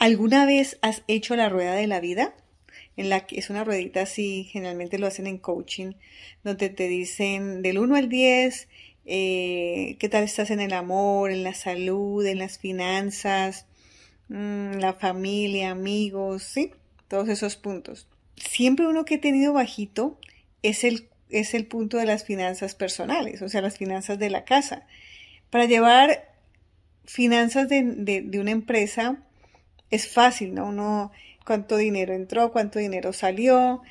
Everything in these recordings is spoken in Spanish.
¿Alguna vez has hecho la rueda de la vida? En la que es una ruedita así, generalmente lo hacen en coaching, donde te dicen del 1 al 10, eh, qué tal estás en el amor, en la salud, en las finanzas, mm, la familia, amigos, ¿sí? Todos esos puntos. Siempre uno que he tenido bajito es el, es el punto de las finanzas personales, o sea, las finanzas de la casa. Para llevar finanzas de, de una empresa, es fácil, ¿no? Uno, cuánto dinero entró, cuánto dinero salió,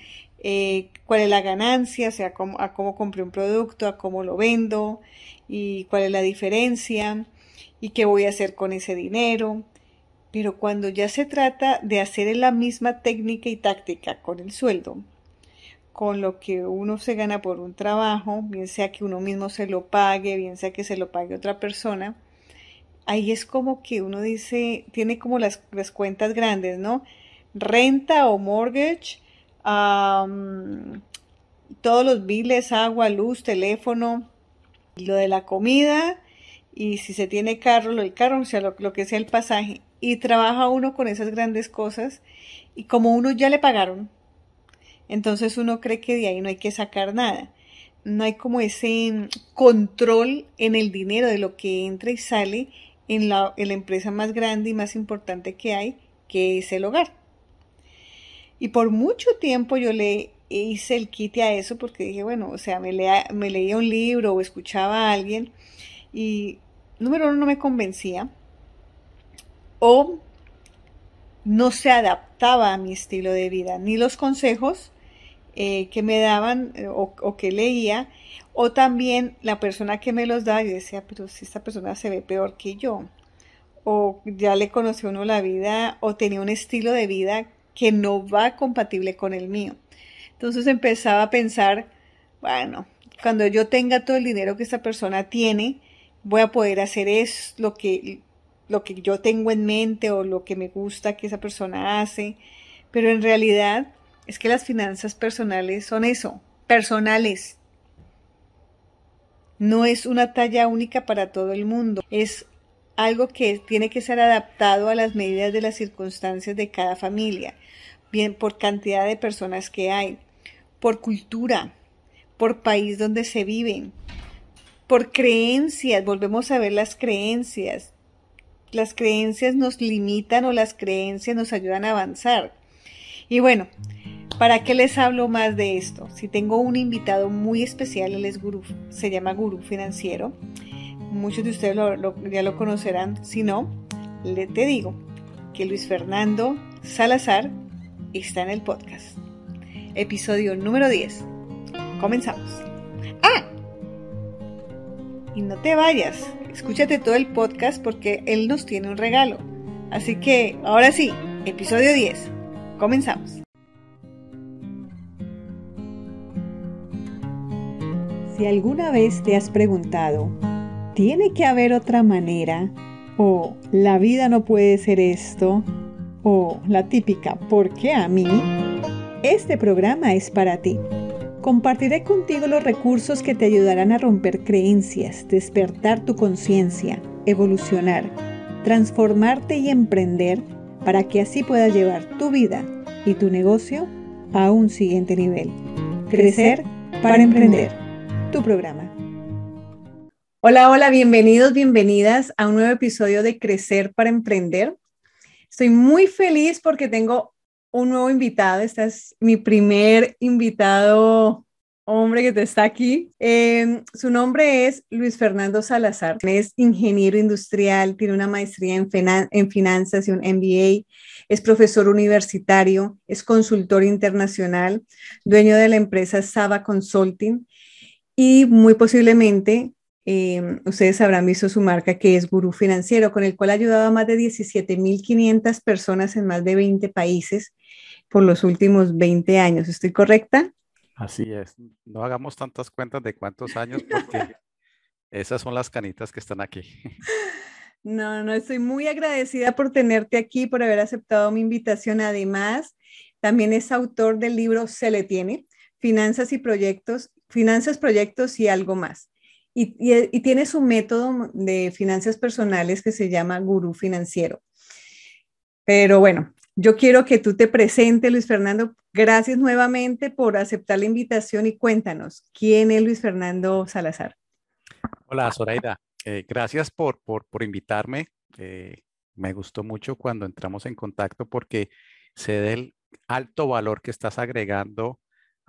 eh, cuál es la ganancia, o sea, cómo, a cómo compré un producto, a cómo lo vendo y cuál es la diferencia y qué voy a hacer con ese dinero. Pero cuando ya se trata de hacer la misma técnica y táctica con el sueldo, con lo que uno se gana por un trabajo, bien sea que uno mismo se lo pague, bien sea que se lo pague otra persona, ahí es como que uno dice, tiene como las, cuentas grandes, ¿no? Renta o mortgage, todos los biles, agua, luz, teléfono, lo de la comida y si se tiene carro, lo del carro, o sea, lo, lo que sea el pasaje. Y trabaja uno con esas grandes cosas y como uno ya le pagaron, entonces uno cree que de ahí no hay que sacar nada. No hay como ese control en el dinero de lo que entra y sale en la, empresa más grande y más importante que hay, que es el hogar. Y por mucho tiempo yo le hice el quite a eso porque dije, bueno, o sea, me, me leía un libro o escuchaba a alguien y número uno no me convencía o no se adaptaba a mi estilo de vida, ni los consejos eh, que me daban eh, o, o, que leía o también la persona que me los da, yo decía, pero si esta persona se ve peor que yo, o ya le conoció uno la vida, o tenía un estilo de vida que no va compatible con el mío. Entonces empezaba a pensar, bueno, cuando yo tenga todo el dinero que esta persona tiene, voy a poder hacer es lo que, lo que yo tengo en mente o lo que me gusta que esa persona hace. Pero en realidad es que las finanzas personales son eso, personales. No es una talla única para todo el mundo, es algo que tiene que ser adaptado a las medidas de las circunstancias de cada familia, bien por cantidad de personas que hay, por cultura, por país donde se viven, por creencias, volvemos a ver las creencias. Las creencias nos limitan o las creencias nos ayudan a avanzar. Y bueno, ¿Para qué les hablo más de esto? Si tengo un invitado muy especial, él es gurú, se llama Gurú Financiero. Muchos de ustedes ya lo conocerán. Si no, le te digo que Luis Fernando Salazar está en el podcast. Episodio número 10. Comenzamos. ¡Ah! Y no te vayas, escúchate todo el podcast porque él nos tiene un regalo. Así que, ahora sí, episodio 10. Comenzamos. Si alguna vez te has preguntado, ¿tiene que haber otra manera? ¿O la vida no puede ser esto? ¿O la típica, ¿por qué a mí? Este programa es para ti. Compartiré contigo los recursos que te ayudarán a romper creencias, despertar tu conciencia, evolucionar, transformarte y emprender para que así puedas llevar tu vida y tu negocio a un siguiente nivel. Crecer para emprender tu programa. Hola, hola, bienvenidos, bienvenidas a un nuevo episodio de Crecer para Emprender. Estoy muy feliz porque tengo un nuevo invitado. Este es mi primer invitado hombre que te está aquí. Em, su nombre es Luis Fernando Salazar. Es ingeniero industrial, tiene una maestría en, en finanzas y un MBA. Es profesor universitario, es consultor internacional, dueño de la empresa Saba Consulting y muy posiblemente em, ustedes habrán visto su marca que es Gurú Financiero, con el cual ha ayudado a más de 17.500 personas en más de 20 países por los últimos 20 años. ¿Estoy correcta? Así es. No hagamos tantas cuentas de cuántos años porque esas son las canitas que están aquí. No, no, estoy muy agradecida por tenerte aquí, por haber aceptado mi invitación. Además, también es autor del libro Se le tiene, Finanzas y Proyectos finanzas, proyectos y algo más. Y, tiene su método de finanzas personales que se llama Gurú Financiero. Pero bueno, yo quiero que tú te presentes, Luis Fernando. Gracias nuevamente por aceptar la invitación y cuéntanos, ¿quién es Luis Fernando Salazar? Hola, Zoraida. Eh, gracias por, por, por invitarme. Eh, me gustó mucho cuando entramos en contacto porque sé del alto valor que estás agregando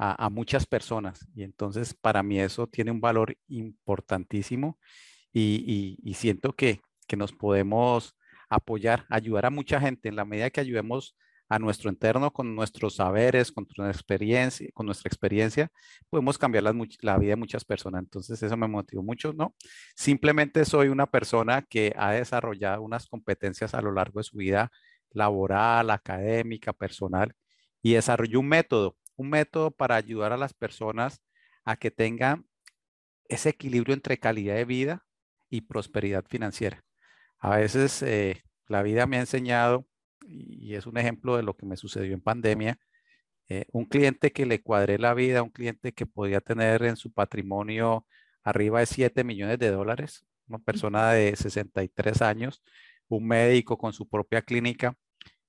a, muchas personas y entonces para mí eso tiene un valor importantísimo y, siento que, que nos podemos apoyar, ayudar a mucha gente en la medida que ayudemos a nuestro entorno con nuestros saberes, con nuestra experiencia, con nuestra experiencia, podemos cambiar la, la, vida de muchas personas. Entonces eso me motivó mucho, ¿no? Simplemente soy una persona que ha desarrollado unas competencias a lo largo de su vida laboral, académica, personal, y desarrolló un método, un método para ayudar a las personas a que tengan ese equilibrio entre calidad de vida y prosperidad financiera. A veces eh, la vida me ha enseñado, y es un ejemplo de lo que me sucedió en pandemia, eh, un cliente que le cuadré la vida, un cliente que podía tener en su patrimonio arriba de 7 millones de dólares, una persona de 63 años, un médico con su propia clínica,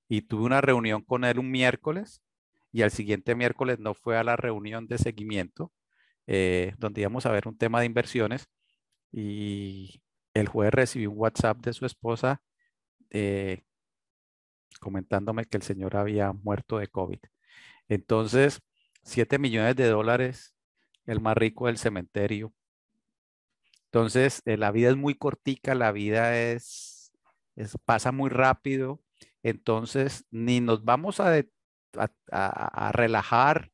y tuve una reunión con él un miércoles y al siguiente miércoles no fue a la reunión de seguimiento, eh, donde íbamos a ver un tema de inversiones y el jueves recibí un WhatsApp de su esposa eh, comentándome que el señor había muerto de COVID. Entonces, 7 millones de dólares, el más rico del cementerio. Entonces, eh, la vida es muy cortica, la vida es, pasa muy rápido. Entonces, ni nos vamos a, a, relajar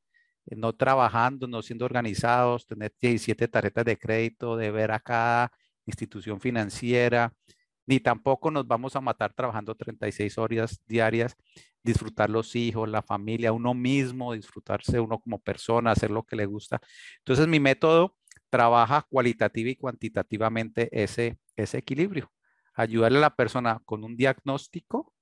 no trabajando, no siendo organizados, tener 17 tarjetas de crédito, de ver a cada institución financiera, ni tampoco nos vamos a matar trabajando 36 horas diarias, disfrutar los hijos, la familia, uno mismo, disfrutarse uno como persona, hacer lo que le gusta. Entonces mi método trabaja cualitativa y cuantitativamente ese, ese equilibrio. Ayudarle a la persona con un diagnóstico,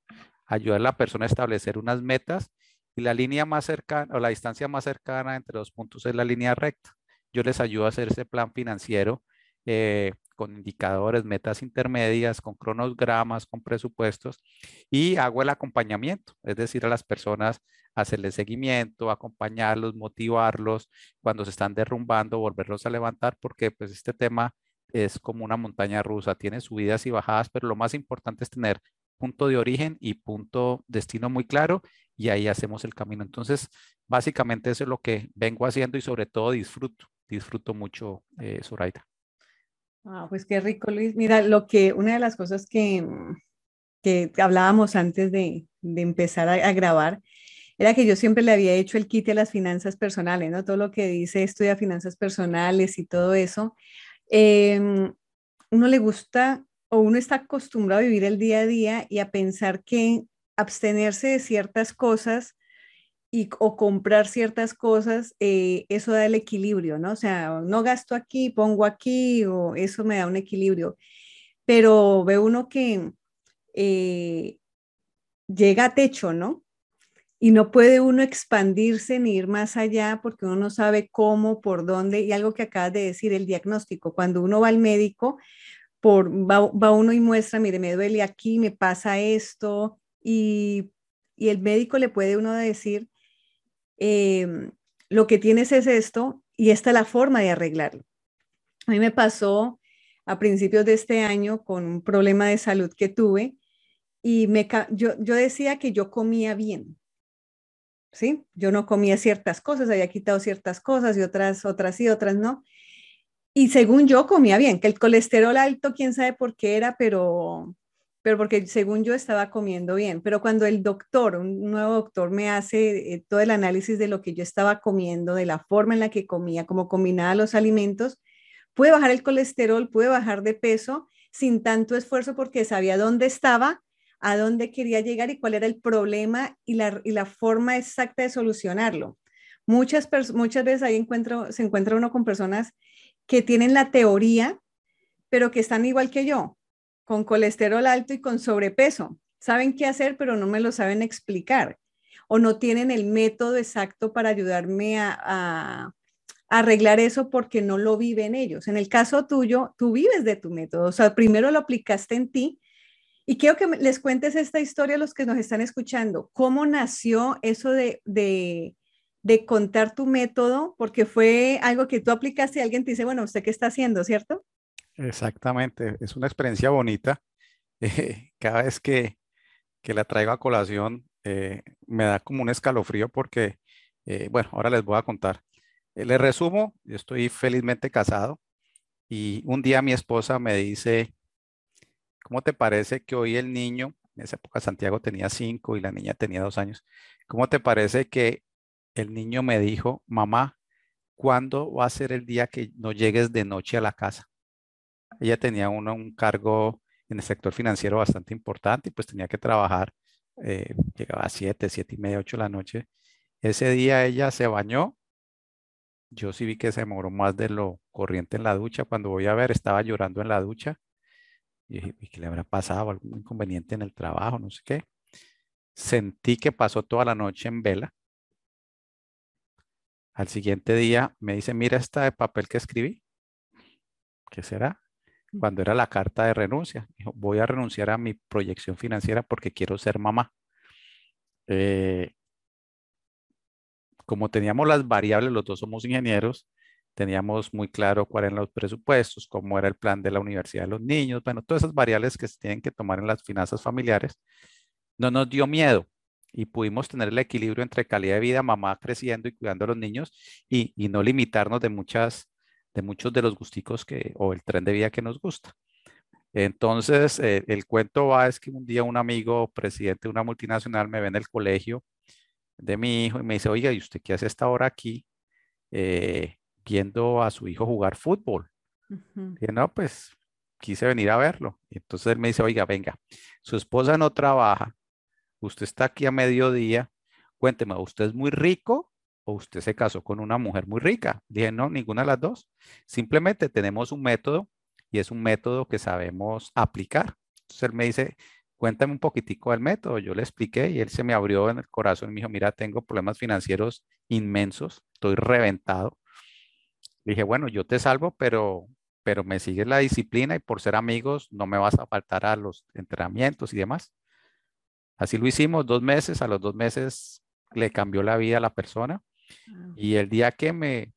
ayudarle a la persona a establecer unas metas y la línea más cercana o la distancia más cercana entre dos puntos es la línea recta. Yo les ayudo a hacer ese plan financiero eh, con indicadores, metas intermedias, con cronogramas, con presupuestos y hago el acompañamiento, es decir, a las personas hacerles seguimiento, acompañarlos, motivarlos cuando se están derrumbando, volverlos a levantar, porque pues este tema es como una montaña rusa, tiene subidas y bajadas, pero lo más importante es tener punto de origen y punto destino muy claro y ahí hacemos el camino. Entonces, básicamente eso es lo que vengo haciendo y sobre todo disfruto, disfruto mucho, eh, Zoraida. Ah, pues qué rico, Luis. Mira, lo que, una de las cosas que, que hablábamos antes de, de empezar a, grabar, era que yo siempre le había hecho el kit a las finanzas personales, ¿no? Todo lo que dice estudia finanzas personales y todo eso. Eh, uno le gusta o uno está acostumbrado a vivir el día a día y a pensar que abstenerse de ciertas cosas y, o comprar ciertas cosas, eh, eso da el equilibrio, ¿no? O sea, no gasto aquí, pongo aquí, o eso me da un equilibrio. Pero ve uno que eh, llega a techo, ¿no? Y no puede uno expandirse ni ir más allá porque uno no sabe cómo, por dónde, y algo que acabas de decir, el diagnóstico. Cuando uno va al médico, va, uno y muestra, mire, me duele aquí, me pasa esto, y, el médico le puede uno decir, eh, lo que tienes es esto y esta es la forma de arreglarlo. A mí me pasó a principios de este año con un problema de salud que tuve y me, yo, yo decía que yo comía bien. ¿Sí? Yo no comía ciertas cosas, había quitado ciertas cosas y otras, otras y otras no. Y según yo comía bien, que el colesterol alto, quién sabe por qué era, pero, pero porque según yo estaba comiendo bien. Pero cuando el doctor, un nuevo doctor, me hace eh, todo el análisis de lo que yo estaba comiendo, de la forma en la que comía, cómo combinaba los alimentos, pude bajar el colesterol, pude bajar de peso sin tanto esfuerzo porque sabía dónde estaba, a dónde quería llegar y cuál era el problema y la, y la forma exacta de solucionarlo. Muchas, muchas veces ahí encuentro, se encuentra uno con personas que tienen la teoría, pero que están igual que yo, con colesterol alto y con sobrepeso. Saben qué hacer, pero no me lo saben explicar o no tienen el método exacto para ayudarme a, arreglar eso porque no lo viven ellos. En el caso tuyo, tú vives de tu método, o sea, primero lo aplicaste en ti Y quiero que les cuentes esta historia a los que nos están escuchando. ¿Cómo nació eso de, de contar tu método? Porque fue algo que tú aplicaste y alguien te dice, bueno, ¿usted qué está haciendo, cierto? Exactamente, es una experiencia bonita. Eh, cada vez que, que, la traigo a colación, eh, me da como un escalofrío porque, eh, bueno, ahora les voy a contar. les resumo, yo estoy felizmente casado y un día mi esposa me dice, ¿cómo te parece que hoy el niño, en esa época Santiago tenía cinco y la niña tenía dos años, ¿cómo te parece que el niño me dijo, mamá, ¿cuándo va a ser el día que no llegues de noche a la casa? Ella tenía un cargo en el sector financiero bastante importante y pues tenía que trabajar, eh, llegaba a siete, siete y media, ocho de la noche. Ese día ella se bañó. Yo sí vi que se demoró más de lo corriente en la ducha. Cuando voy a ver, estaba llorando en la ducha. Y dije, ¿qué le habrá pasado? ¿Algún inconveniente en el trabajo? No sé qué. Sentí que pasó toda la noche en vela. Al siguiente día me dice, mira esta de papel que escribí. ¿Qué será? cuando era la carta de renuncia. Dijo, voy a renunciar a mi proyección financiera porque quiero ser mamá. Eh, como teníamos las variables, los dos somos ingenieros, teníamos muy claro cuáles eran los presupuestos, cómo era el plan de la universidad de los niños, bueno, todas esas variables que se tienen que tomar en las finanzas familiares, no nos dio miedo y pudimos tener el equilibrio entre calidad de vida, mamá creciendo y cuidando a los niños y, y no limitarnos de muchas de muchos de los gusticos que, o el tren de vida que nos gusta. Entonces, eh, el cuento va es que un día un amigo, presidente de una multinacional, me ve en el colegio de mi hijo y me dice, oiga, ¿y usted qué hace esta hora aquí eh, viendo a su hijo jugar fútbol? Y no, pues quise venir a verlo. Entonces él me dice, oiga, venga, su esposa no trabaja, usted está aquí a mediodía, cuénteme, ¿usted es muy rico o usted se casó con una mujer muy rica. Dije, no, ninguna de las dos. Simplemente tenemos un método y es un método que sabemos aplicar. Entonces él me dice, cuéntame un poquitico del método. Yo le expliqué y él se me abrió en el corazón y me dijo, mira, tengo problemas financieros inmensos, estoy reventado. Le dije, bueno, yo te salvo, pero, pero me sigues la disciplina y por ser amigos no me vas a faltar a los entrenamientos y demás. Así lo hicimos dos meses, a los dos meses le cambió la vida a la persona Ah. Y el día que me,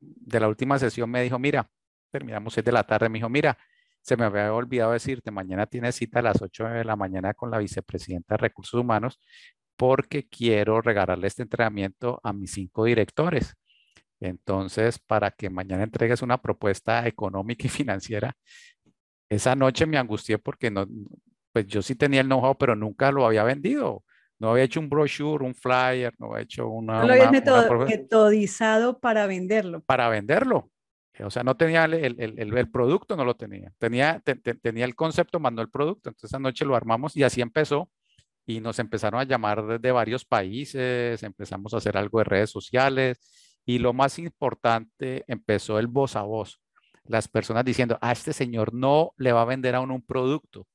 de la última sesión me dijo, mira, terminamos 6 de la tarde, me dijo, mira, se me había olvidado decirte, mañana tienes cita a las 8 de la mañana con la vicepresidenta de Recursos Humanos porque quiero regalarle este entrenamiento a mis cinco directores. Entonces, para que mañana entregues una propuesta económica y financiera, esa noche me angustié porque no, pues yo sí tenía el know-how, pero nunca lo había vendido. No había hecho un brochure, un flyer, no había hecho una... No lo habías metodizado para venderlo. Para venderlo. O sea, no tenía el, el, el, producto, no lo tenía. Tenía, tenía el concepto, mandó el producto. Entonces, esa noche lo armamos y así empezó. Y nos empezaron a llamar desde varios países, empezamos a hacer algo de redes sociales. Y lo más importante, empezó el voz a voz. Las personas diciendo, a este señor no le va a vender a uno un producto.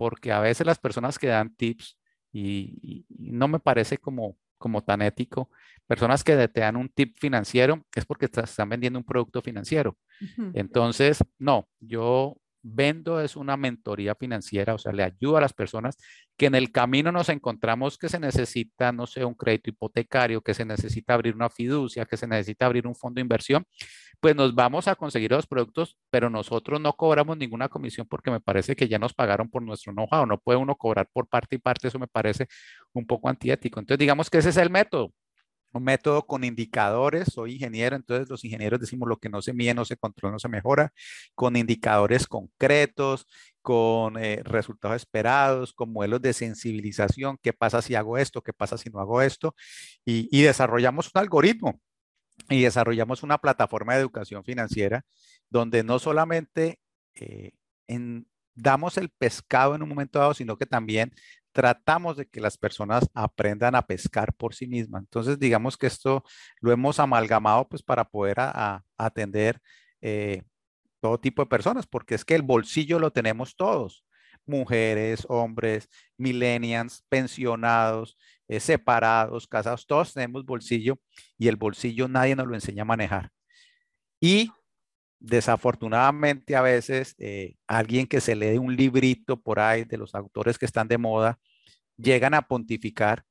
Porque a veces las personas que dan tips y, no me parece como, como tan ético. Personas que te dan un tip financiero es porque te están vendiendo un producto financiero. Entonces, no, yo vendo es una mentoría financiera, o sea, le ayudo a las personas que en el camino nos encontramos que se necesita, no sé, un crédito hipotecario, que se necesita abrir una fiducia, que se necesita abrir un fondo de inversión, pues nos vamos a conseguir los productos, pero nosotros no cobramos ninguna comisión porque me parece que ya nos pagaron por nuestro know-how, no puede uno cobrar por parte y parte, eso me parece un poco antiético. Entonces, digamos que ese es el método un método con indicadores, soy ingeniero, entonces los ingenieros decimos lo que no se mide, no se controla, no se mejora, con indicadores concretos, con eh, resultados esperados, con modelos de sensibilización, qué pasa si hago esto, qué pasa si no hago esto, y, desarrollamos un algoritmo y desarrollamos una plataforma de educación financiera donde no solamente eh, damos el pescado en un momento dado, sino que también tratamos de que las personas aprendan a pescar por sí mismas. Entonces, digamos que esto lo hemos amalgamado pues para poder atender eh, todo tipo de personas, porque es que el bolsillo lo tenemos todos, mujeres, hombres, millennials, pensionados, eh, separados, casados, todos tenemos bolsillo y el bolsillo nadie nos lo enseña a manejar. Y desafortunadamente a veces eh, alguien que se lee un librito por ahí de los autores que están de moda, llegan a pontificar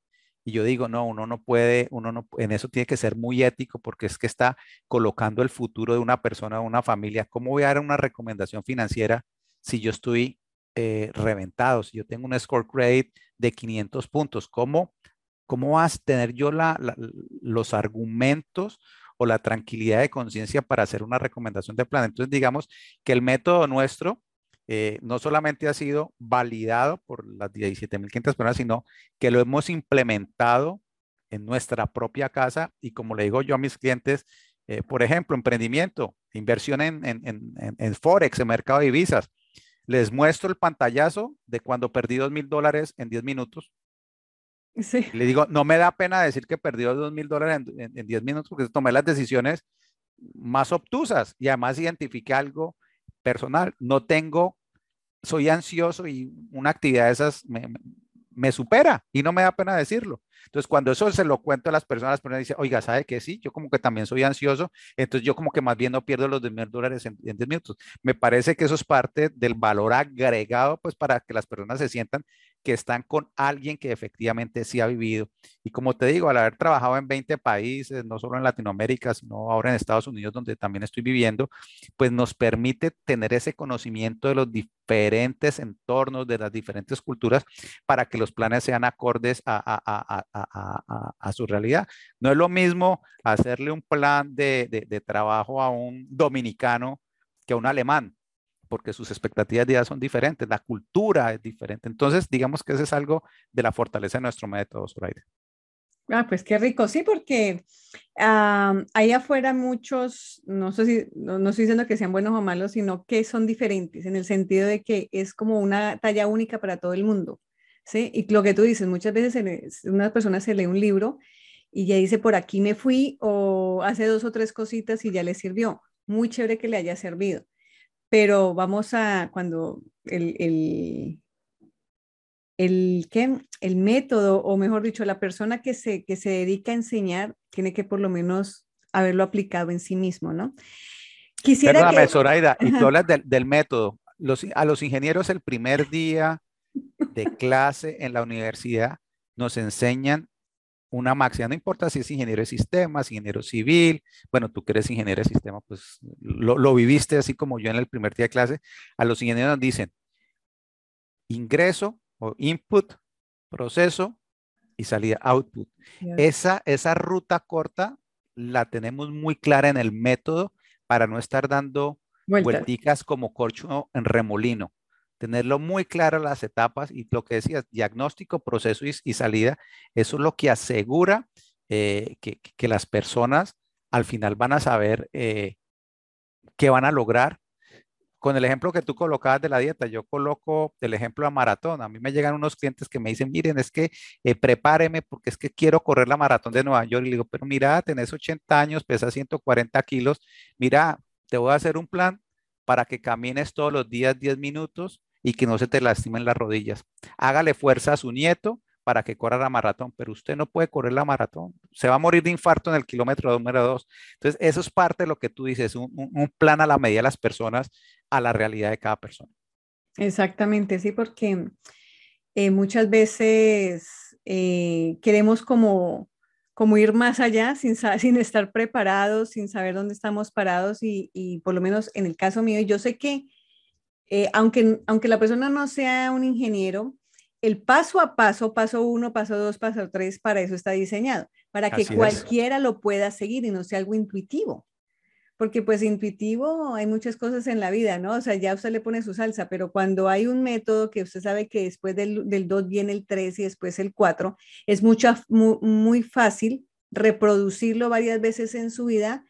y yo digo, no, uno no puede, uno no, en eso tiene que ser muy ético porque es que está colocando el futuro de una persona, de una familia. ¿Cómo voy a dar una recomendación financiera si yo estoy eh, reventado, si yo tengo un score credit de 500 puntos? ¿Cómo, cómo vas a tener yo la, los argumentos o la tranquilidad de conciencia para hacer una recomendación de plan? Entonces, digamos que el método nuestro eh, no solamente ha sido validado por las 17.500 personas, sino que lo hemos implementado en nuestra propia casa y como le digo yo a mis clientes, eh, por ejemplo, emprendimiento, inversión en, en, Forex, en mercado de divisas. Les muestro el pantallazo de cuando perdí dos mil dólares en 10 minutos. Sí. Le digo, no me da pena decir que perdí dos mil dólares en 10 minutos porque tomé las decisiones más obtusas y además identifiqué algo personal. No tengo soy ansioso y una actividad de esas me, supera y no me da pena decirlo. Entonces, cuando eso se lo cuento a las personas, las personas dicen, oiga, ¿sabe qué? Sí, yo como que también soy ansioso, entonces yo como que más bien no pierdo los 10 mil dólares en, en 10 minutos. Me parece que eso es parte del valor agregado, pues para que las personas se sientan que están con alguien que efectivamente sí ha vivido. Y como te digo, al haber trabajado en 20 países, no solo en Latinoamérica, sino ahora en Estados Unidos, donde también estoy viviendo, pues nos permite tener ese conocimiento de los diferentes entornos, de las diferentes culturas, para que los planes sean acordes a, su realidad. No es lo mismo hacerle un plan de trabajo a un dominicano que a un alemán porque sus expectativas de vida son diferentes, la cultura es diferente. Entonces, digamos que ese es algo de la fortaleza de nuestro método, Zoraida. Ah, pues qué rico, sí, porque ahí afuera muchos, no sé si, no, estoy diciendo que sean buenos o malos, sino que son diferentes en el sentido de que es como una talla única para todo el mundo, ¿sí? Y lo que tú dices, muchas veces una persona se lee un libro y ya dice, por aquí me fui o hace dos o tres cositas y ya le sirvió. Muy chévere que le haya servido pero vamos a cuando el, el, el, el método, o mejor dicho, la persona que se, que se dedica a enseñar tiene que por lo menos haberlo aplicado en sí mismo, ¿no? Quisiera Perdóname, que... Zoraida, y tú hablas del, del método. Los, a los ingenieros el primer día de clase en la universidad nos enseñan una máxima, no importa si es ingeniero de sistemas, ingeniero civil, bueno, tú que eres ingeniero de sistemas, pues lo, viviste así como yo en el primer día de clase, a los ingenieros nos dicen ingreso o input, proceso y salida output. Esa, esa ruta corta la tenemos muy clara en el método para no estar dando vueltas como corcho en remolino tenerlo muy claro las etapas y lo que decías, diagnóstico, proceso y, salida, eso es lo que asegura eh, que, las personas al final van a saber eh, qué van a lograr. Con el ejemplo que tú colocabas de la dieta, yo coloco el ejemplo de maratón. A mí me llegan unos clientes que me dicen, miren, es que eh, prepáreme porque es que quiero correr la maratón de Nueva York. Y le digo, pero mira, tenés 80 años, pesas 140 kilos. Mira, te voy a hacer un plan para que camines todos los días 10 minutos y que no se te lastimen las rodillas. Hágale fuerza a su nieto para que corra la maratón, pero usted no puede correr la maratón. Se va a morir de infarto en el kilómetro número dos. Entonces, eso es parte de lo que tú dices, un, plan a la medida de las personas, a la realidad de cada persona. Exactamente, sí, porque eh, muchas veces eh, queremos como, como ir más allá sin, sin estar preparados, sin saber dónde estamos parados y, y por lo menos en el caso mío, yo sé que eh, aunque, aunque la persona no sea un ingeniero, el paso a paso, paso uno, paso dos, paso tres, para eso está diseñado, para que cualquiera lo pueda seguir y no sea algo intuitivo. Porque pues intuitivo hay muchas cosas en la vida, ¿no? O sea, ya usted le pone su salsa, pero cuando hay un método que usted sabe que después del, del 2 viene el 3 y después el 4, es mucho, muy, muy fácil reproducirlo varias veces en su vida,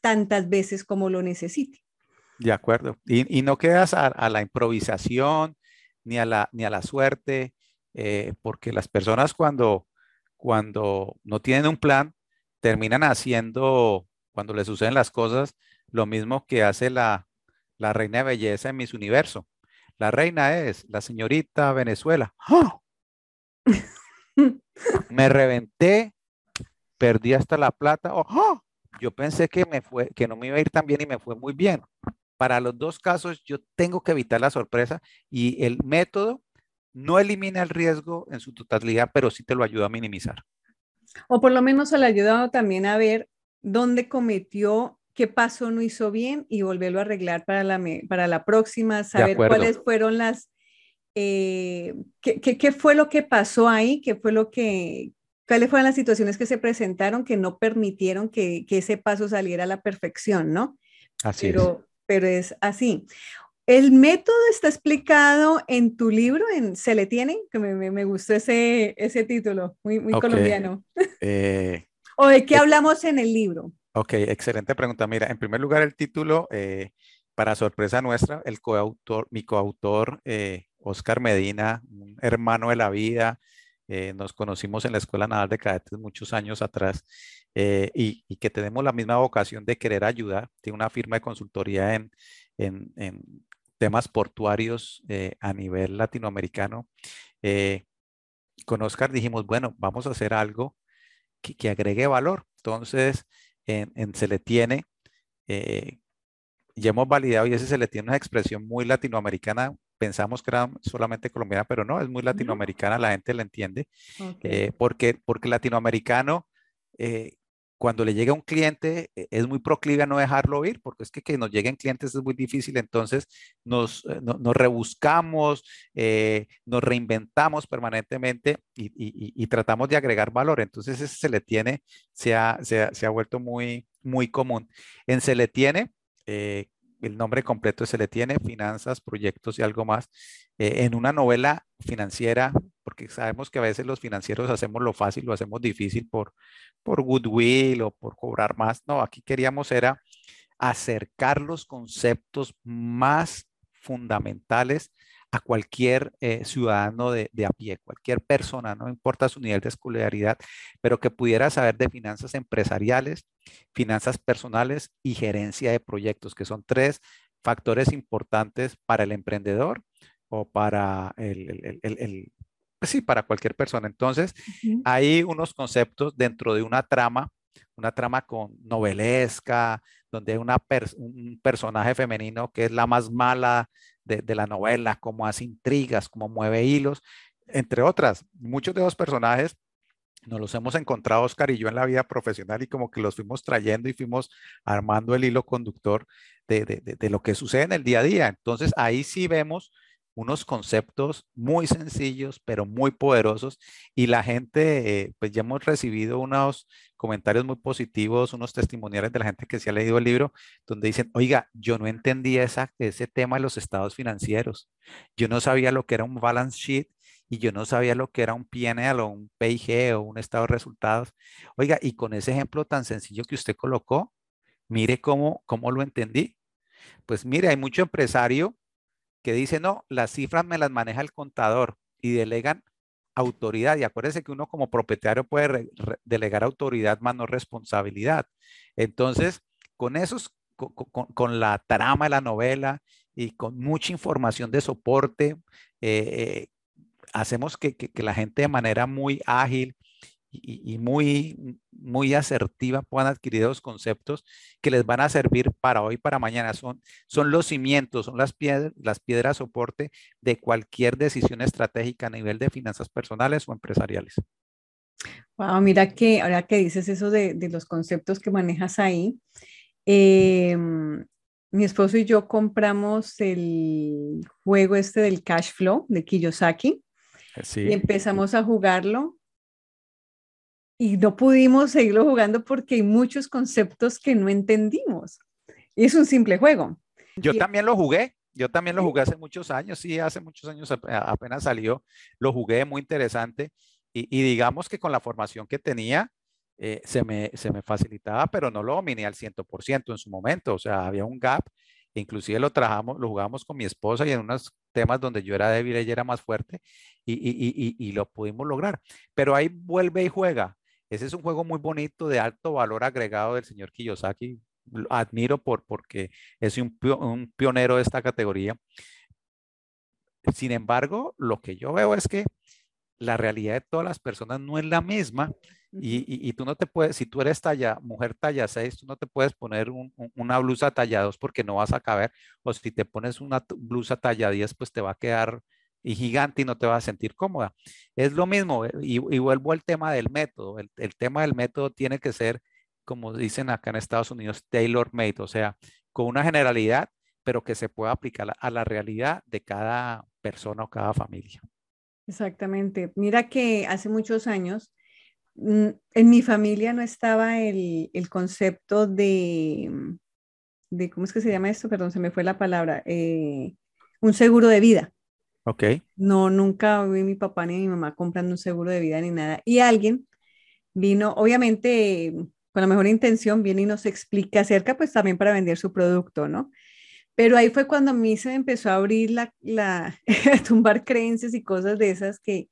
tantas veces como lo necesite. De acuerdo. Y, no quedas a, la improvisación ni a la, ni a la suerte, eh, porque las personas cuando, cuando no tienen un plan, terminan haciendo, cuando les suceden las cosas, lo mismo que hace la, la reina de belleza en Miss Universo. La reina es la señorita Venezuela. ¡Ah! Me reventé, perdí hasta la plata. ¡Oh! yo pensé que, me fue, que no me iba a ir tan bien y me fue muy bien. Para los dos casos, yo tengo que evitar la sorpresa y el método no elimina el riesgo en su totalidad, pero sí te lo ayuda a minimizar. O por lo menos le ha ayudado también a ver dónde cometió, qué pasó, no hizo bien y volverlo a arreglar para la, para la próxima, saber cuáles fueron las, eh, qué, qué, fue lo que pasó ahí, qué fue lo que, cuáles fueron las situaciones que se presentaron que no permitieron que, que ese paso saliera a la perfección, ¿no? Así es pero es así. El método está explicado en tu libro, en Se le tiene, que me, me, gustó ese, ese título, muy, muy colombiano. Eh, ¿O de qué eh, hablamos en el libro? Ok, excelente pregunta. Mira, en primer lugar, el título, eh, para sorpresa nuestra, el coautor, mi coautor, Oscar Medina, un hermano de la vida, nos conocimos en la Escuela Naval de Cadetes muchos años atrás eh, y, que tenemos la misma vocación de querer ayudar. Tiene una firma de consultoría en, en, temas portuarios eh, a nivel latinoamericano. Eh, con Oscar dijimos, bueno, vamos a hacer algo que, que agregue valor. Entonces, en, en se le tiene, ya hemos validado y ese se le tiene una expresión muy latinoamericana. Pensamos que era solamente colombiana, pero no, es muy latinoamericana, la gente la entiende, porque, porque latinoamericano cuando le llega un cliente e, es muy proclive a no dejarlo ir, porque es que que nos lleguen clientes es muy difícil, entonces nos, eh, nos rebuscamos, eh, nos reinventamos permanentemente y, tratamos de agregar valor. Entonces ese se le tiene, se ha, se ha, vuelto muy, muy común. En se le tiene, eh, el nombre completo se le tiene, finanzas, proyectos y algo más, en una novela financiera porque sabemos que a veces los financieros hacemos lo fácil, lo hacemos difícil por, por goodwill o por cobrar más. No, aquí queríamos era acercar los conceptos más fundamentales a cualquier eh, ciudadano de, de, a pie, cualquier persona, no importa su nivel de escolaridad, pero que pudiera saber de finanzas empresariales, finanzas personales y gerencia de proyectos, que son tres factores importantes para el emprendedor o para el, el, pues sí, para cualquier persona. Entonces, hay unos conceptos dentro de una trama, una trama con novelesca, donde hay una un personaje femenino que es la más mala de, la novela, como hace intrigas, como mueve hilos, entre otras. Muchos de los personajes nos los hemos encontrado Oscar y yo en la vida profesional y como que los fuimos trayendo y fuimos armando el hilo conductor de, de, lo que sucede en el día a día. Entonces ahí sí vemos unos conceptos muy sencillos, pero muy poderosos. Y la gente, eh, pues ya hemos recibido unos comentarios muy positivos, unos testimoniales de la gente que se ha leído el libro, donde dicen, oiga, yo no entendía esa, ese tema de los estados financieros. Yo no sabía lo que era un balance sheet y yo no sabía lo que era un PNL o un PIG o un estado de resultados. Oiga, y con ese ejemplo tan sencillo que usted colocó, mire cómo, cómo lo entendí. Pues mire, hay mucho empresario que dice, no, las cifras me las maneja el contador y delegan autoridad. Y acuérdense que uno como propietario puede delegar autoridad más no responsabilidad. Entonces, con esos, con, la trama de la novela y con mucha información de soporte, eh, eh, hacemos que, que, la gente de manera muy ágil y, muy, muy asertiva puedan adquirir los conceptos que les van a servir para hoy, para mañana. Son, son los cimientos, son las piedras, las piedras soporte de cualquier decisión estratégica a nivel de finanzas personales o empresariales. Wow, mira que ahora que dices eso de, de los conceptos que manejas ahí, em, mi esposo y yo compramos el juego este del cash flow de Kiyosaki y empezamos a jugarlo y no pudimos seguirlo jugando porque hay muchos conceptos que no entendimos. Y es un simple juego. Yo también lo jugué, yo también lo jugué hace muchos años, sí, hace muchos años apenas salió, lo jugué muy interesante y, digamos que con la formación que tenía eh, se, me, se me facilitaba, pero no lo dominé al 100% en su momento, o sea, había un gap, inclusive lo trabajamos, lo jugábamos con mi esposa y en unos temas donde yo era débil, ella era más fuerte y, y, y, y lo pudimos lograr, pero ahí vuelve y juega ese es un juego muy bonito de alto valor agregado del señor Kiyosaki. admiro por, porque es un, un pionero de esta categoría. Sin embargo, lo que yo veo es que la realidad de todas las personas no es la misma y, y, tú no te puedes, si tú eres talla, mujer talla 6, tú no te puedes poner una blusa talla 2 porque no vas a caber, o si te pones una blusa talla 10, pues te va a quedar y gigante y no te vas a sentir cómoda. Es lo mismo, eh, y, vuelvo al tema del método. El, el, tema del método tiene que ser, como dicen acá en Estados Unidos, tailor made, o sea, con una generalidad, pero que se pueda aplicar a la realidad de cada persona o cada familia. Exactamente. Mira que hace muchos años mm, en mi familia no estaba el, el concepto de, de, ¿cómo es que se llama esto? Perdón, se me fue la palabra. Eh, un seguro de vida. Ok. No, nunca vi a mi papá ni mi mamá comprando un seguro de vida ni nada. Y alguien vino, obviamente, con la mejor intención, viene y nos explica acerca, pues también para vender su producto, ¿no? Pero ahí fue cuando a mí se me empezó a abrir la, la tumbar creencias y cosas de esas que,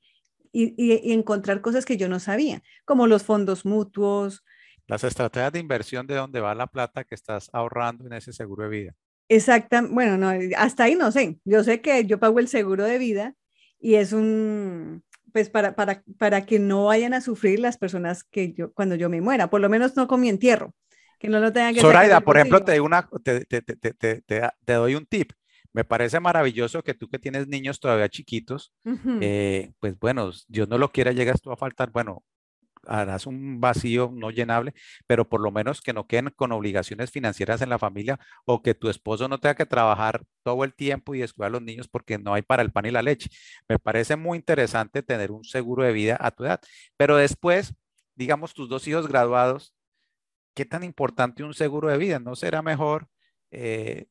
y, y, encontrar cosas que yo no sabía, como los fondos mutuos. Las estrategias de inversión de dónde va la plata que estás ahorrando en ese seguro de vida. Exacta, bueno, no, hasta ahí no sé. Yo sé que yo pago el seguro de vida y es un, pues para, para, para que no vayan a sufrir las personas que yo, cuando yo me muera, por lo menos no con mi entierro, que no lo tengan que Zoraida, por ejemplo, te, una, te, te, te, te, doy un tip. Me parece maravilloso que tú que tienes niños todavía chiquitos, eh, pues bueno, Dios no lo quiera, llegas tú a faltar, bueno, harás un vacío no llenable, pero por lo menos que no queden con obligaciones financieras en la familia o que tu esposo no tenga que trabajar todo el tiempo y descuidar a los niños porque no hay para el pan y la leche. Me parece muy interesante tener un seguro de vida a tu edad, pero después, digamos, tus dos hijos graduados, ¿qué tan importante un seguro de vida? ¿No será mejor eh,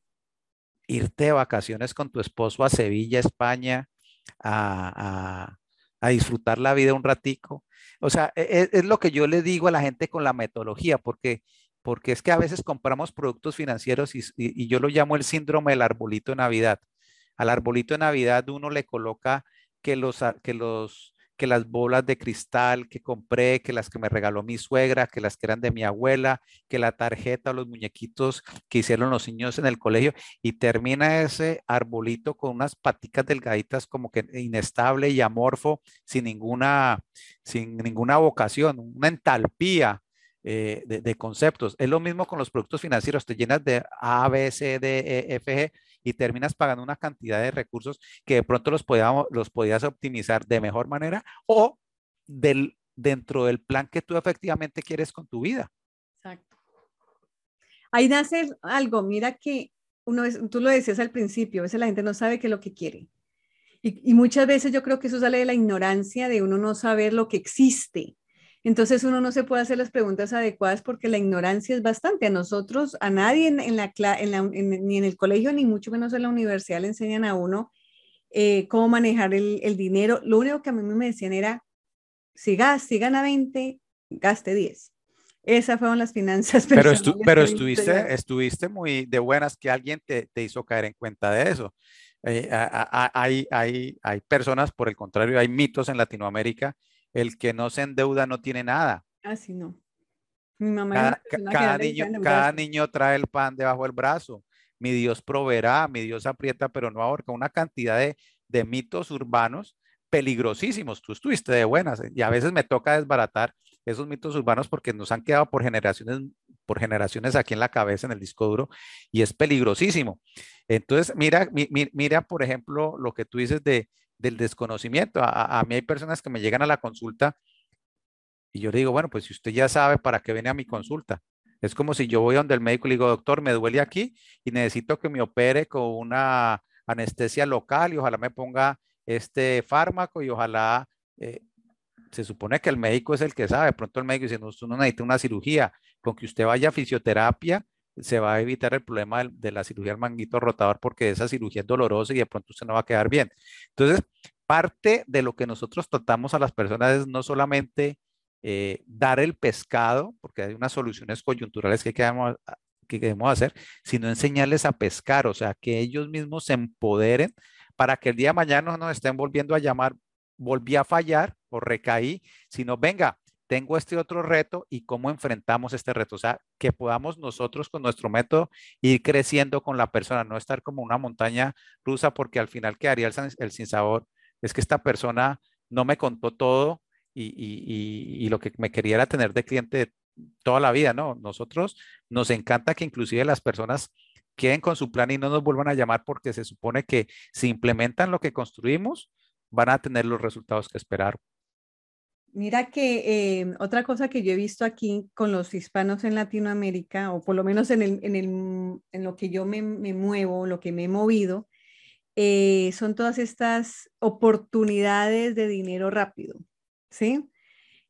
irte de vacaciones con tu esposo a Sevilla, España, a, a disfrutar la vida un ratico? O sea, e, e, es, lo que yo le digo a la gente con la metodología, porque, porque es que a veces compramos productos financieros y, y yo lo llamo el síndrome del arbolito de Navidad. Al arbolito de Navidad uno le coloca que los, que los que las bolas de cristal que compré, que las que me regaló mi suegra, que las que eran de mi abuela, que la tarjeta o los muñequitos que hicieron los niños en el colegio y termina ese arbolito con unas paticas delgaditas como que inestable y amorfo, sin ninguna, sin ninguna vocación, una entalpía. Eh, de, conceptos. Es lo mismo con los productos financieros, te llenas de A, B, C, D, E, F, G y terminas pagando una cantidad de recursos que de pronto los, podíamos, los podías optimizar de mejor manera o del, dentro del plan que tú efectivamente quieres con tu vida. Exacto. Ahí nace algo, mira que uno es, tú lo decías al principio, a veces la gente no sabe qué es lo que quiere. Y, y muchas veces yo creo que eso sale de la ignorancia de uno no saber lo que existe. Entonces uno no se puede hacer las preguntas adecuadas porque la ignorancia es bastante. A nosotros, a nadie en, la, ni en el colegio, ni mucho menos en la universidad le enseñan a uno eh, cómo manejar el, dinero. Lo único que a mí me decían era, si, gas, si gana 20, gaste 10. Esas fueron las finanzas. Pero, pero estuviste, estuviste muy de buenas que alguien te, hizo caer en cuenta de eso. Eh, hay, hay, hay personas, por el contrario, hay mitos en Latinoamérica el que no se endeuda no tiene nada. Ah, sí, no. Mi mamá cada, niño, cada niño trae el pan debajo del brazo. Mi Dios proveerá, mi Dios aprieta, pero no ahorca. Una cantidad de, de mitos urbanos peligrosísimos. Tú estuviste de buenas y a veces me toca desbaratar esos mitos urbanos porque nos han quedado por generaciones, por generaciones aquí en la cabeza, en el disco duro, y es peligrosísimo. Entonces, mira, mira, por ejemplo, lo que tú dices de, del desconocimiento. A, mí hay personas que me llegan a la consulta y yo le digo, bueno, pues si usted ya sabe para qué viene a mi consulta. Es como si yo voy donde el médico y le digo, doctor, me duele aquí y necesito que me opere con una anestesia local y ojalá me ponga este fármaco y ojalá, eh, se supone que el médico es el que sabe, pronto el médico dice, no, usted no necesita una cirugía, con que usted vaya a fisioterapia, se va a evitar el problema de, la cirugía del manguito rotador porque esa cirugía es dolorosa y de pronto usted no va a quedar bien. Entonces, parte de lo que nosotros tratamos a las personas es no solamente eh, dar el pescado, porque hay unas soluciones coyunturales que queremos, que queremos hacer, sino enseñarles a pescar, o sea, que ellos mismos se empoderen para que el día de mañana no nos estén volviendo a llamar, volví a fallar o recaí, sino venga, tengo este otro reto y cómo enfrentamos este reto. O sea, que podamos nosotros con nuestro método ir creciendo con la persona, no estar como una montaña rusa porque al final quedaría el, el sinsabor. Es que esta persona no me contó todo y, lo que me quería era tener de cliente toda la vida, ¿no? Nosotros nos encanta que inclusive las personas queden con su plan y no nos vuelvan a llamar porque se supone que si implementan lo que construimos, van a tener los resultados que esperaron. Mira que em, otra cosa que yo he visto aquí con los hispanos en Latinoamérica, o por lo menos en, el, en, el, en lo que yo me, me, muevo, lo que me he movido, eh, son todas estas oportunidades de dinero rápido, ¿sí?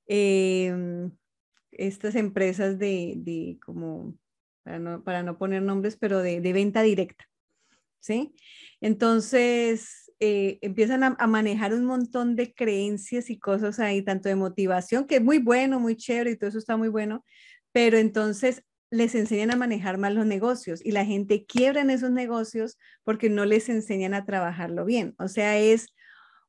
Em, estas empresas de, de como, para no, para no, poner nombres, pero de, de venta directa, ¿sí? Entonces, eh, empiezan a, manejar un montón de creencias y cosas ahí, tanto de motivación, que es muy bueno, muy chévere y todo eso está muy bueno, pero entonces les enseñan a manejar mal los negocios y la gente quiebra en esos negocios porque no les enseñan a trabajarlo bien. O sea, es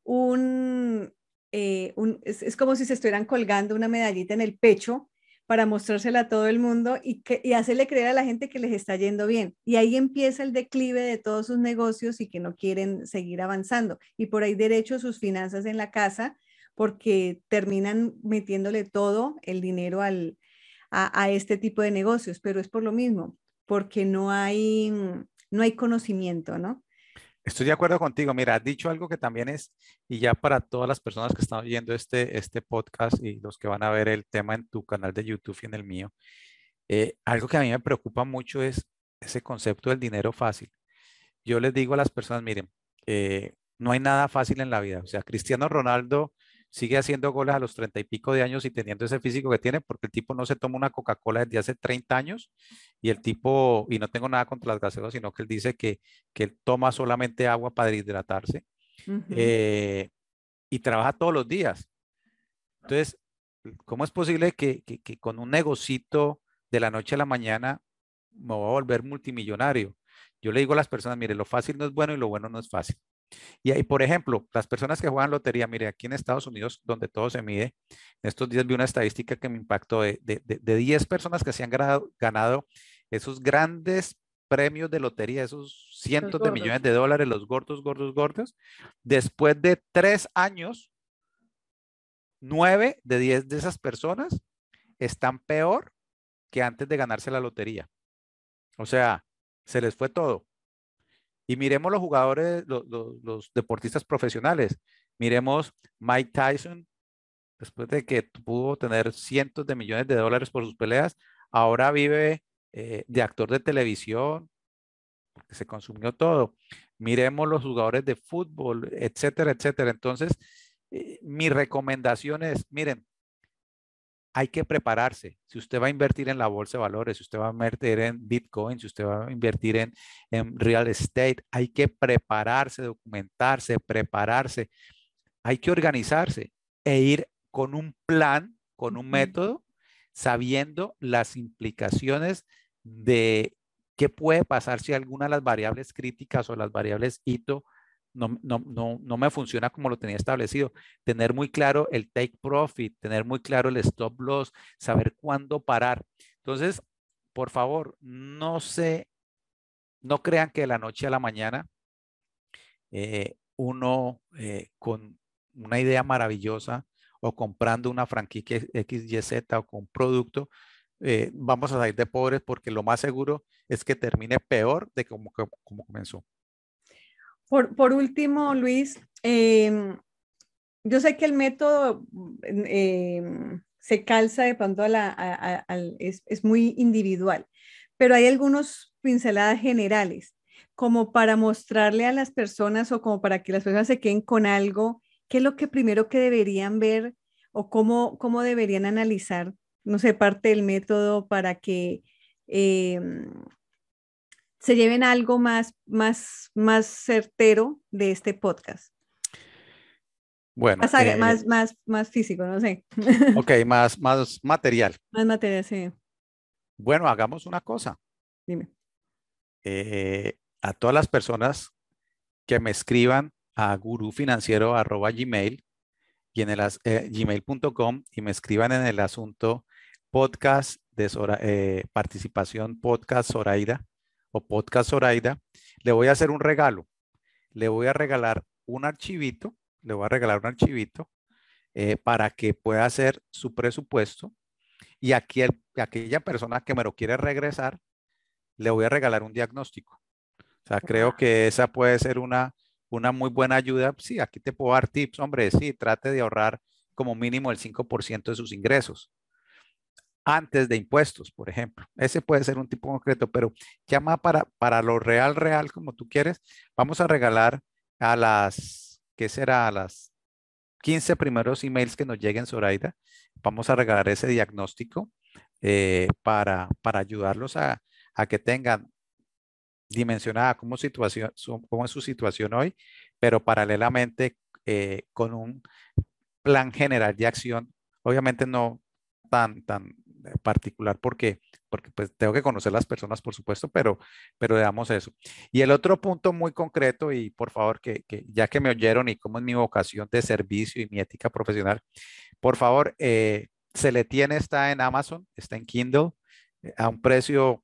un, eh, es, es, como si se estuvieran colgando una medallita en el pecho para mostrársela a todo el mundo y, que, y hacerle creer a la gente que les está yendo bien. Y ahí empieza el declive de todos sus negocios y que no quieren seguir avanzando. Y por ahí derecho sus finanzas en la casa porque terminan metiéndole todo el dinero al, a, a este tipo de negocios, pero es por lo mismo, porque no hay, no hay conocimiento, ¿no? Estoy de acuerdo contigo. Mira, has dicho algo que también es, y ya para todas las personas que están oyendo este, este podcast y los que van a ver el tema en tu canal de YouTube y en el mío, eh, algo que a mí me preocupa mucho es ese concepto del dinero fácil. Yo les digo a las personas, miren, eh, no hay nada fácil en la vida. O sea, Cristiano Ronaldo sigue haciendo goles a los treinta y pico de años y teniendo ese físico que tiene, porque el tipo no se toma una Coca-Cola desde hace 30 años y el tipo, y no tengo nada contra las gaseosas, sino que él dice que, que él toma solamente agua para hidratarse eh, y trabaja todos los días. Entonces, ¿cómo es posible que, que, que con un negocito de la noche a la mañana me voy a volver multimillonario? Yo le digo a las personas, mire, lo fácil no es bueno y lo bueno no es fácil. Y ahí, por ejemplo, las personas que juegan lotería, mire, aquí en Estados Unidos, donde todo se mide, en estos días vi una estadística que me impactó de, de, de 10 personas que se han ganado, ganado esos grandes premios de lotería, esos cientos de millones de dólares, los gordos, gordos, gordos, después de tres años, nueve de diez de esas personas están peor que antes de ganarse la lotería. O sea, se les fue todo. Y miremos los jugadores, los, deportistas profesionales. Miremos Mike Tyson, después de que pudo tener cientos de millones de dólares por sus peleas, ahora vive eh, de actor de televisión, porque se consumió todo. Miremos los jugadores de fútbol, etcétera, etcétera. Entonces, eh, mi recomendación es, miren, hay que prepararse. Si usted va a invertir en la bolsa de valores, si usted va a invertir en Bitcoin, si usted va a invertir en, en real estate, hay que prepararse, documentarse, prepararse. Hay que organizarse e ir con un plan, con un método, sabiendo las implicaciones de qué puede pasar si alguna de las variables críticas o las variables hito no, no, no, no, me funciona como lo tenía establecido. Tener muy claro el take profit, tener muy claro el stop loss, saber cuándo parar. Entonces, por favor, no se, no crean que de la noche a la mañana eh, uno eh, con una idea maravillosa o comprando una franquicia XYZ o con un producto, eh, vamos a salir de pobres porque lo más seguro es que termine peor de como, como comenzó. Por, último, Luis, eh, yo sé que el método eh, se calza de pronto a la, es, es, muy individual, pero hay algunos pinceladas generales como para mostrarle a las personas o como para que las personas se queden con algo, qué es lo que primero que deberían ver o cómo, cómo deberían analizar, no sé, parte del método para que eh, se lleven algo más, más, más certero de este podcast. Bueno. Más, eh, más, más, más, físico, no sé. Ok, más, más material. Más material, sí. Bueno, hagamos una cosa. Dime. Eh, a todas las personas que me escriban a gurufinanciero.gmail y en el eh, gmail.com y me escriban en el asunto podcast de Sora, participación podcast Zoraida o podcast Zoraida, le voy a hacer un regalo. Le voy a regalar un archivito, le voy a regalar un archivito eh, para que pueda hacer su presupuesto y aquí el, aquella persona que me lo quiere regresar, le voy a regalar un diagnóstico. O sea, creo que esa puede ser una, una muy buena ayuda. Sí, aquí te puedo dar tips, hombre, sí, trate de ahorrar como mínimo el 5% de sus ingresos antes de impuestos, por ejemplo. Ese puede ser un tipo concreto, pero llama para, para lo real, real, como tú quieres. Vamos a regalar a las, ¿qué será? A las 15 primeros emails que nos lleguen, Zoraida. Vamos a regalar ese diagnóstico eh, para, para ayudarlos a, a que tengan dimensionada cómo, situación, cómo es su situación hoy, pero paralelamente eh, con un plan general de acción, obviamente no tan, tan particular porque, porque pues tengo que conocer las personas, por supuesto, pero, pero damos eso. Y el otro punto muy concreto, y por favor, que, que ya que me oyeron y cómo es mi vocación de servicio y mi ética profesional, por favor, eh, se le tiene, está en Amazon, está en Kindle, eh, a un precio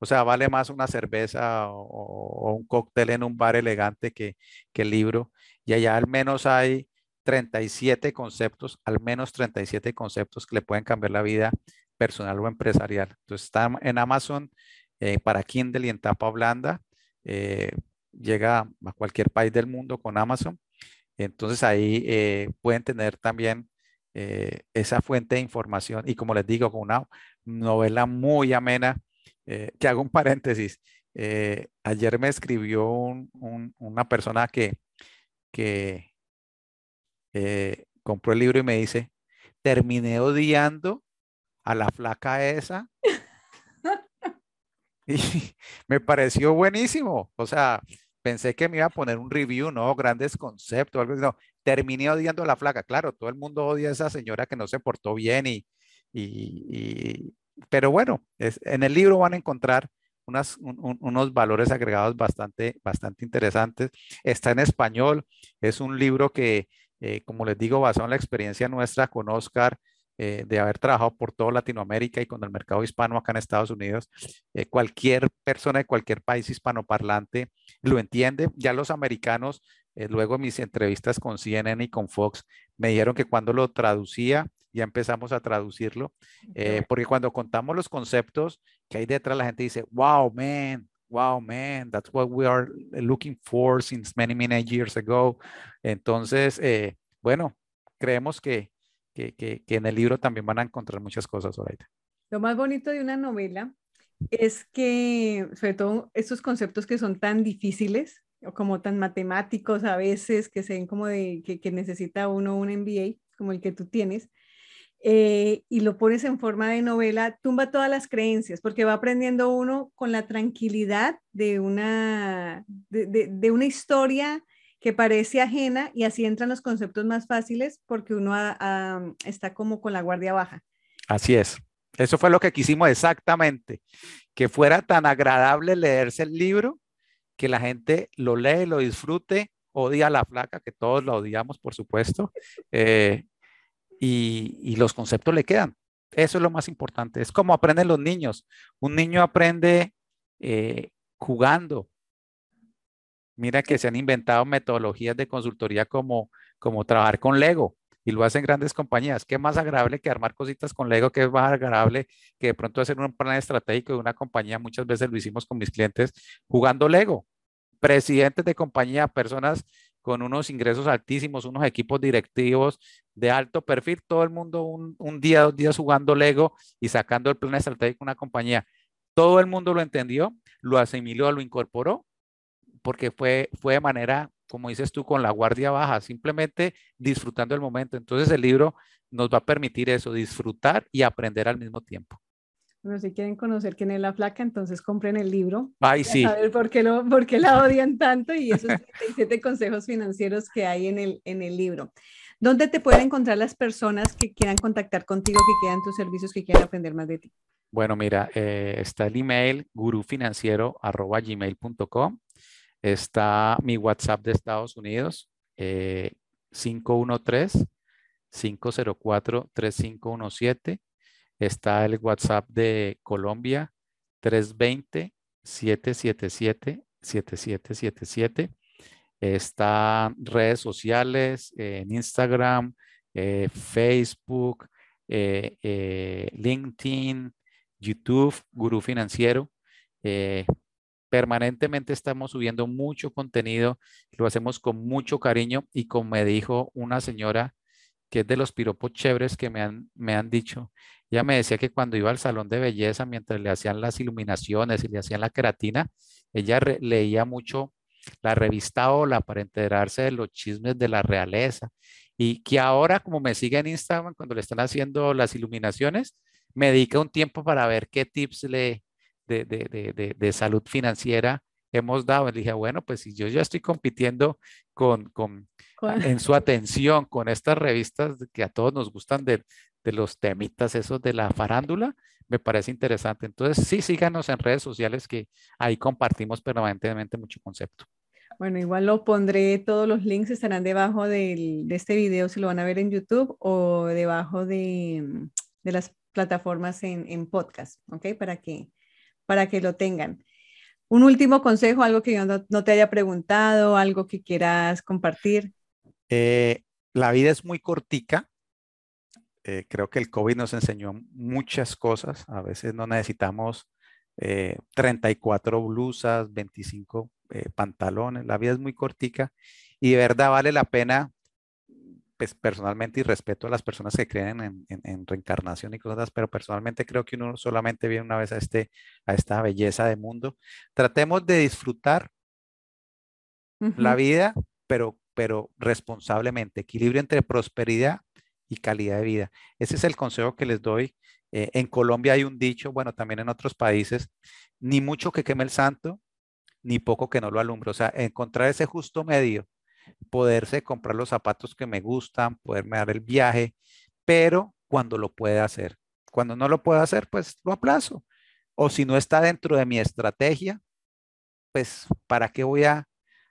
o sea, vale más una cerveza o, un cóctel en un bar elegante que, que, el libro. Y allá al menos hay 37 conceptos, al menos 37 conceptos que le pueden cambiar la vida personal o empresarial. Entonces está en Amazon eh, para Kindle y en tapa blanda. Eh, llega a cualquier país del mundo con Amazon. Entonces ahí eh, pueden tener también esa fuente de información y como les digo, con una novela muy amena que hago un paréntesis. Ayer me escribió una persona que, compró el libro y me dice, terminé odiando a la flaca esa. y me pareció buenísimo. O sea, pensé que me iba a poner un review, ¿no? Grandes conceptos, algo. No, terminé odiando a la flaca. Claro, todo el mundo odia a esa señora que no se portó bien y, y, pero bueno, es, en el libro van a encontrar unos valores agregados bastante, bastante interesantes. Está en español, es un libro que, eh, como les digo, basado en la experiencia nuestra con Oscar, eh, de haber trabajado por toda Latinoamérica y con el mercado hispano acá en Estados Unidos, eh, cualquier persona de cualquier país hispanoparlante lo entiende. Ya los americanos, luego mis entrevistas con CNN y con Fox, me dijeron que cuando lo traducía, ya empezamos a traducirlo, eh, porque cuando contamos los conceptos que hay detrás, la gente dice, wow, man, wow, man, that's what we are looking for since many, many years ago. Entonces, eh, bueno, creemos que, que, en el libro también van a encontrar muchas cosas ahorita. Lo más bonito de una novela es que, sobre todo, estos conceptos que son tan difíciles, o como tan matemáticos a veces, que se ven como de que, que necesita uno un MBA, como el que tú tienes, eh, y lo pones en forma de novela, tumba todas las creencias, porque va aprendiendo uno con la tranquilidad de una, de, una historia que parece ajena y así entran los conceptos más fáciles porque uno está como con la guardia baja. Así es. Eso fue lo que quisimos exactamente, que fuera tan agradable leerse el libro, que la gente lo lee, lo disfrute, odia a la flaca, que todos la odiamos, por supuesto, eh, y, los conceptos le quedan. Eso es lo más importante. Es como aprenden los niños. Un niño aprende eh, jugando. Mira que se han inventado metodologías de consultoría como, como trabajar con Lego y lo hacen grandes compañías. ¿Qué más agradable que armar cositas con Lego? ¿Qué es más agradable que de pronto hacer un plan estratégico de una compañía? Muchas veces lo hicimos con mis clientes jugando Lego. Presidentes de compañía, personas con unos ingresos altísimos, unos equipos directivos de alto perfil, todo el mundo un, día, dos días jugando Lego y sacando el plan estratégico de una compañía. Todo el mundo lo entendió, lo asimiló, lo incorporó, porque fue, fue de manera, como dices tú, con la guardia baja, simplemente disfrutando el momento. Entonces el libro nos va a permitir eso, disfrutar y aprender al mismo tiempo. Bueno, si quieren conocer quién es la flaca, entonces compren el libro. Ay, sí. A ver por qué, lo, por qué la odian tanto y esos 37 consejos financieros que hay en el, en el libro. ¿Dónde te pueden encontrar las personas que quieran contactar contigo, que quieran tus servicios, que quieran aprender más de ti? Bueno, mira, eh, está el email gurufinanciero.gmail.com. Está mi WhatsApp de Estados Unidos, 513-504-3517. Eh, Está el WhatsApp de Colombia 320-777-7777. Están redes sociales en Instagram, eh, Facebook, eh, eh, LinkedIn, YouTube, Gurú Financiero. Permanentemente estamos subiendo mucho contenido, lo hacemos con mucho cariño y como me dijo una señora que es de los piropos chéveres que me han, me han dicho, ella me decía que cuando iba al salón de belleza, mientras le hacían las iluminaciones y le hacían la queratina, ella leía mucho la revista Hola para enterarse de los chismes de la realeza y que ahora como me sigue en Instagram cuando le están haciendo las iluminaciones, me dedica un tiempo para ver qué tips le, de, de, de, salud financiera hemos dado. Le dije, bueno, pues si yo ya estoy compitiendo con, con, en su atención con estas revistas que a todos nos gustan de, de los temitas esos de la farándula, me parece interesante. Entonces, sí, síganos en redes sociales que ahí compartimos permanentemente mucho concepto. Bueno, igual lo pondré, todos los links estarán debajo de este video si lo van a ver en YouTube o debajo de, de las plataformas en, en, podcast, ¿ok? Para que, para que lo tengan. Un último consejo, algo que yo no, te haya preguntado, algo que quieras compartir. Eh, la vida es muy cortica eh, creo que el COVID nos enseñó muchas cosas. A veces no necesitamos 34 eh, blusas, 25 eh, pantalones. La vida es muy cortica y de verdad vale la pena, pues personalmente y respeto a las personas que creen en, reencarnación y cosas, pero personalmente creo que uno solamente viene una vez a, este, a esta belleza de mundo. Tratemos de disfrutar la vida, pero, pero responsablemente, equilibrio entre prosperidad y calidad de vida. Ese es el consejo que les doy. Eh, en Colombia hay un dicho, bueno, también en otros países, ni mucho que queme el santo, ni poco que no lo alumbre. O sea, encontrar ese justo medio, poderse comprar los zapatos que me gustan, poderme dar el viaje, pero cuando lo pueda hacer. Cuando no lo pueda hacer, pues lo aplazo. O si no está dentro de mi estrategia, pues ¿para qué voy a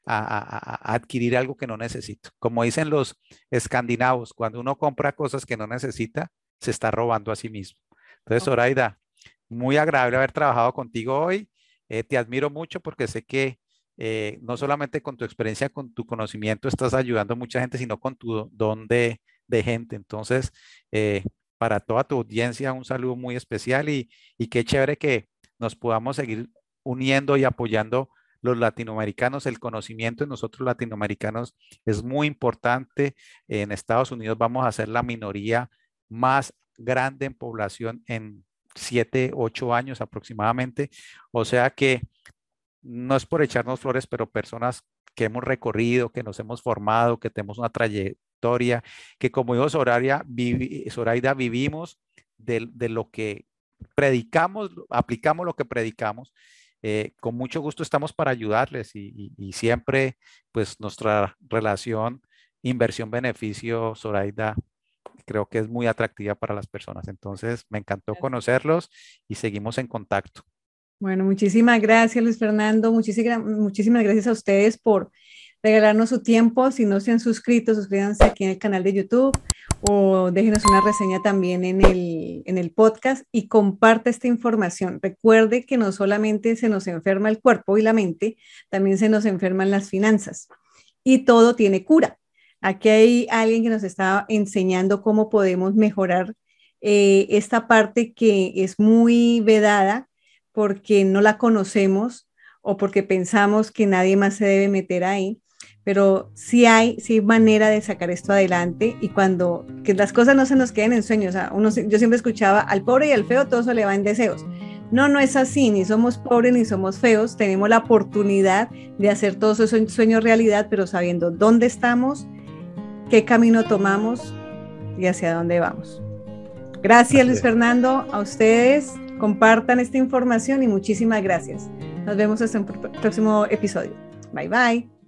a, adquirir algo que no necesito. Como dicen los escandinavos, cuando uno compra cosas que no necesita, se está robando a sí mismo. Entonces, Zoraida, muy agradable haber trabajado contigo hoy. Eh, te admiro mucho porque sé que eh, no solamente con tu experiencia, con tu conocimiento estás ayudando a mucha gente, sino con tu don de, gente. Entonces, eh, para toda tu audiencia, un saludo muy especial y, y qué chévere que nos podamos seguir uniendo y apoyando los latinoamericanos, el conocimiento de nosotros latinoamericanos es muy importante. En Estados Unidos vamos a ser la minoría más grande en población en siete, ocho años aproximadamente. O sea que no es por echarnos flores, pero personas que hemos recorrido, que nos hemos formado, que tenemos una trayectoria, que como dijo Zoraida, Zoraida vivimos de, de lo que predicamos, aplicamos lo que predicamos eh, con mucho gusto estamos para ayudarles y, siempre pues nuestra relación inversión-beneficio, Zoraida, creo que es muy atractiva para las personas. Entonces, me encantó conocerlos y seguimos en contacto. Bueno, muchísimas gracias, Luis Fernando. Muchísimas, gracias a ustedes por regalarnos su tiempo. Si no se han suscrito, suscríbanse aquí en el canal de YouTube o déjenos una reseña también en el, en el podcast y comparte esta información. Recuerde que no solamente se nos enferma el cuerpo y la mente, también se nos enferman las finanzas y todo tiene cura. Aquí hay alguien que nos está enseñando cómo podemos mejorar eh, esta parte que es muy vedada porque no la conocemos o porque pensamos que nadie más se debe meter ahí pero sí hay, sí hay manera de sacar esto adelante y cuando que las cosas no se nos queden en sueños, o sea, uno, yo siempre escuchaba al pobre y al feo todo se le va en deseos. No, no es así, ni somos pobres ni somos feos, tenemos la oportunidad de hacer todos esos sueños realidad, pero sabiendo dónde estamos, qué camino tomamos y hacia dónde vamos. Gracias Luis Fernando, a ustedes, compartan esta información y muchísimas gracias. Nos vemos hasta un próximo episodio. Bye bye.